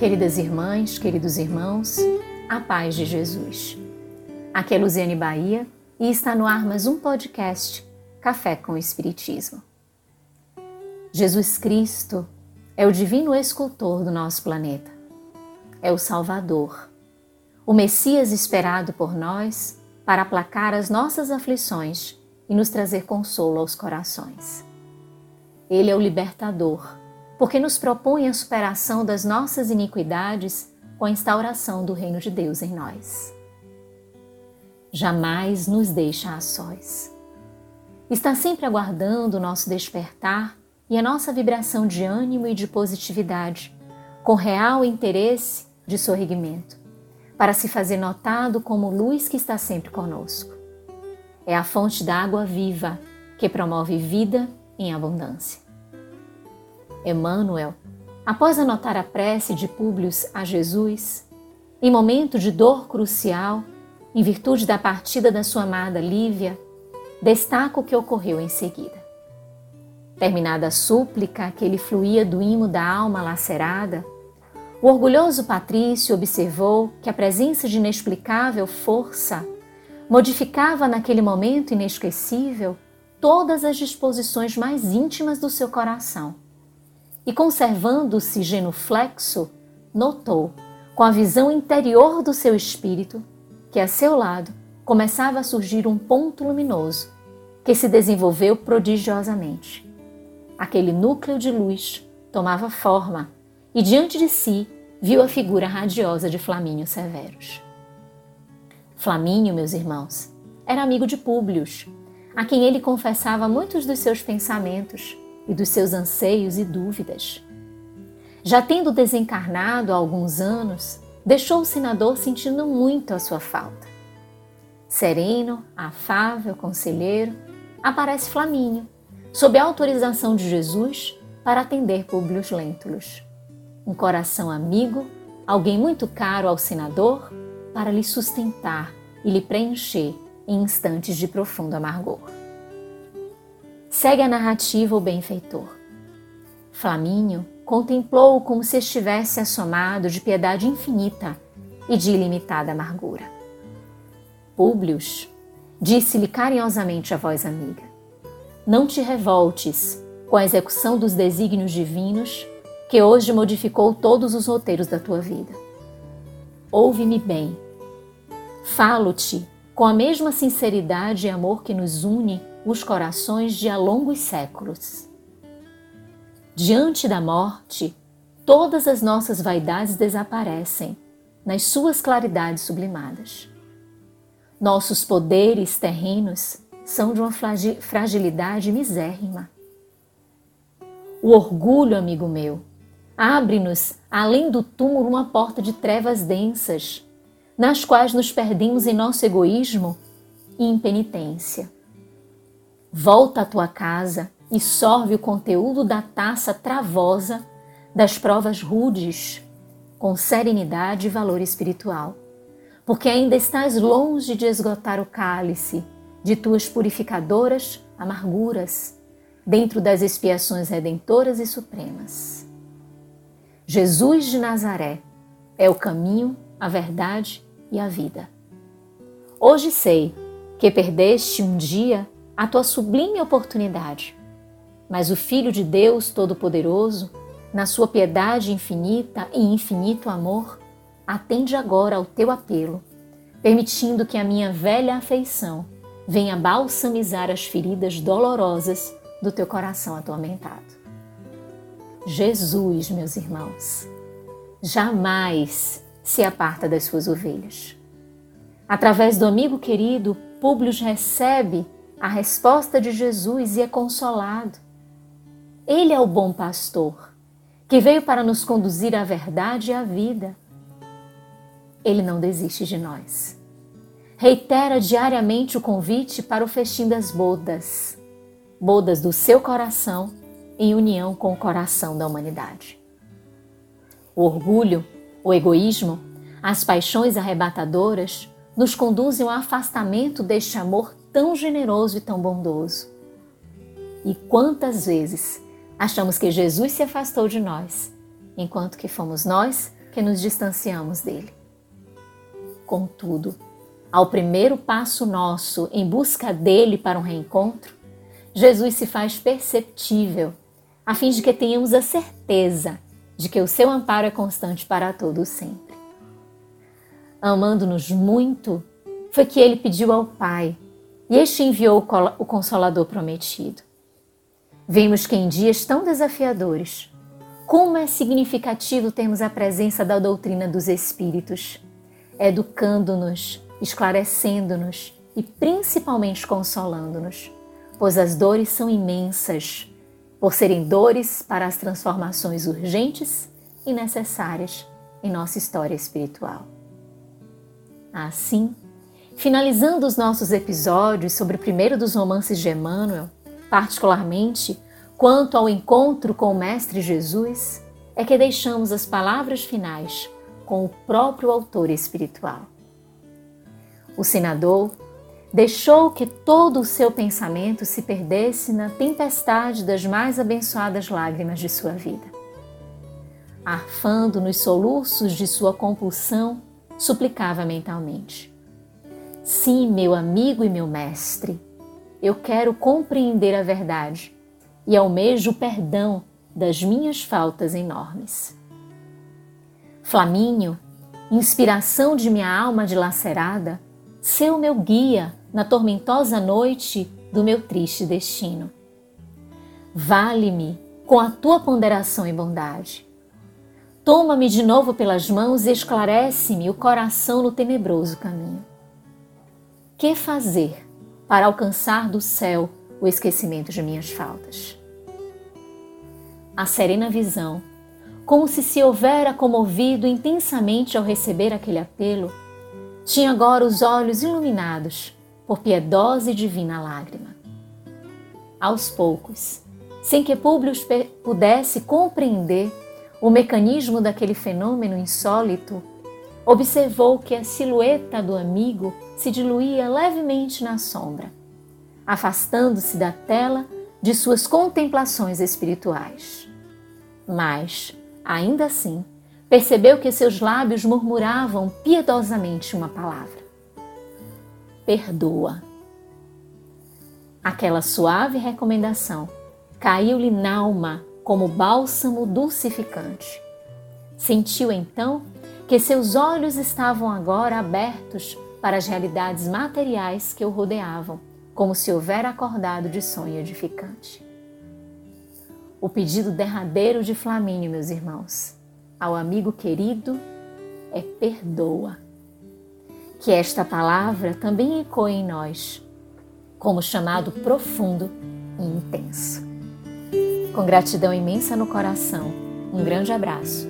Queridas irmãs, queridos irmãos, a paz de Jesus. Aqui é Luziane Bahia e está no ar mais um podcast Café com Espiritismo. Jesus Cristo é o divino escultor do nosso planeta. É o Salvador, o Messias esperado por nós para aplacar as nossas aflições e nos trazer consolo aos corações. Ele é o libertador porque nos propõe a superação das nossas iniquidades com a instauração do reino de Deus em nós. Jamais nos deixa a sós. Está sempre aguardando o nosso despertar e a nossa vibração de ânimo e de positividade, com real interesse de sorrigimento, para se fazer notado como luz que está sempre conosco. É a fonte da água viva que promove vida em abundância. Emmanuel, após anotar a prece de Públio a Jesus, em momento de dor crucial, em virtude da partida da sua amada Lívia, destaca o que ocorreu em seguida. Terminada a súplica que lhe fluía do imo da alma lacerada, o orgulhoso Patrício observou que a presença de inexplicável força modificava naquele momento inesquecível todas as disposições mais íntimas do seu coração e, conservando-se genuflexo, notou, com a visão interior do seu espírito, que a seu lado começava a surgir um ponto luminoso que se desenvolveu prodigiosamente. Aquele núcleo de luz tomava forma e diante de si viu a figura radiosa de Flamínio Severus. Flamínio, meus irmãos, era amigo de Públio, a quem ele confessava muitos dos seus pensamentos e dos seus anseios e dúvidas. Já tendo desencarnado há alguns anos, deixou o senador sentindo muito a sua falta. Sereno, afável, conselheiro, aparece Flamínio, sob a autorização de Jesus, para atender Públio Lentulus. Um coração amigo, alguém muito caro ao senador, para lhe sustentar e lhe preencher em instantes de profundo amargor. Segue a narrativa o benfeitor. Flamínio contemplou-o como se estivesse assomado de piedade infinita e de ilimitada amargura. Públio disse-lhe carinhosamente a voz amiga: Não te revoltes com a execução dos desígnios divinos que hoje modificou todos os roteiros da tua vida. Ouve-me bem. Falo-te com a mesma sinceridade e amor que nos une os corações de há longos séculos. Diante da morte, todas as nossas vaidades desaparecem nas suas claridades sublimadas. Nossos poderes terrenos são de uma fragilidade misérrima. O orgulho, amigo meu, abre-nos além do túmulo uma porta de trevas densas, nas quais nos perdemos em nosso egoísmo e impenitência. Volta à tua casa e sorve o conteúdo da taça travosa das provas rudes, com serenidade e valor espiritual, porque ainda estás longe de esgotar o cálice de tuas purificadoras amarguras, dentro das expiações redentoras e supremas. Jesus de Nazaré é o caminho, a verdade e a vida. Hoje sei que perdeste um dia a tua sublime oportunidade. Mas o Filho de Deus Todo-Poderoso, na sua piedade infinita e infinito amor, atende agora ao teu apelo, permitindo que a minha velha afeição venha balsamizar as feridas dolorosas do teu coração atormentado. Jesus, meus irmãos, jamais se aparta das suas ovelhas. Através do amigo querido, Públio recebe a resposta de Jesus e é consolado. Ele é o bom pastor, que veio para nos conduzir à verdade e à vida. Ele não desiste de nós. Reitera diariamente o convite para o festim das bodas, bodas do seu coração em união com o coração da humanidade. O orgulho, o egoísmo, as paixões arrebatadoras nos conduzem ao afastamento deste amor tão generoso e tão bondoso. E quantas vezes achamos que Jesus se afastou de nós, enquanto que fomos nós que nos distanciamos dele. Contudo, ao primeiro passo nosso em busca dele para um reencontro, Jesus se faz perceptível, a fim de que tenhamos a certeza de que o seu amparo é constante para todos sempre. Amando-nos muito, foi que ele pediu ao Pai, e este enviou o Consolador prometido. Vemos que em dias tão desafiadores, como é significativo termos a presença da doutrina dos Espíritos, educando-nos, esclarecendo-nos e principalmente consolando-nos, pois as dores são imensas, por serem dores para as transformações urgentes e necessárias em nossa história espiritual. Assim, finalizando os nossos episódios sobre o primeiro dos romances de Emmanuel, particularmente quanto ao encontro com o Mestre Jesus, é que deixamos as palavras finais com o próprio autor espiritual. O senador deixou que todo o seu pensamento se perdesse na tempestade das mais abençoadas lágrimas de sua vida. Arfando nos soluços de sua compulsão, suplicava mentalmente: Sim, meu amigo e meu mestre, eu quero compreender a verdade e almejo o perdão das minhas faltas enormes. Flamínio, inspiração de minha alma dilacerada, seu meu guia na tormentosa noite do meu triste destino. Vale-me com a tua ponderação e bondade. Toma-me de novo pelas mãos e esclarece-me o coração no tenebroso caminho. Que fazer para alcançar do céu o esquecimento de minhas faltas? A serena visão, como se se houvera comovido intensamente ao receber aquele apelo, tinha agora os olhos iluminados por piedosa e divina lágrima. Aos poucos, sem que Públio pudesse compreender o mecanismo daquele fenômeno insólito, observou que a silhueta do amigo se diluía levemente na sombra, afastando-se da tela de suas contemplações espirituais. Mas, ainda assim, percebeu que seus lábios murmuravam piedosamente uma palavra: Perdoa. Aquela suave recomendação caiu-lhe na alma como bálsamo dulcificante. Sentiu então que seus olhos estavam agora abertos para as realidades materiais que o rodeavam, como se houvera acordado de sonho edificante. O pedido derradeiro de Flamínio, meus irmãos, ao amigo querido é perdoa. Que esta palavra também ecoe em nós, como chamado profundo e intenso. Com gratidão imensa no coração, um grande abraço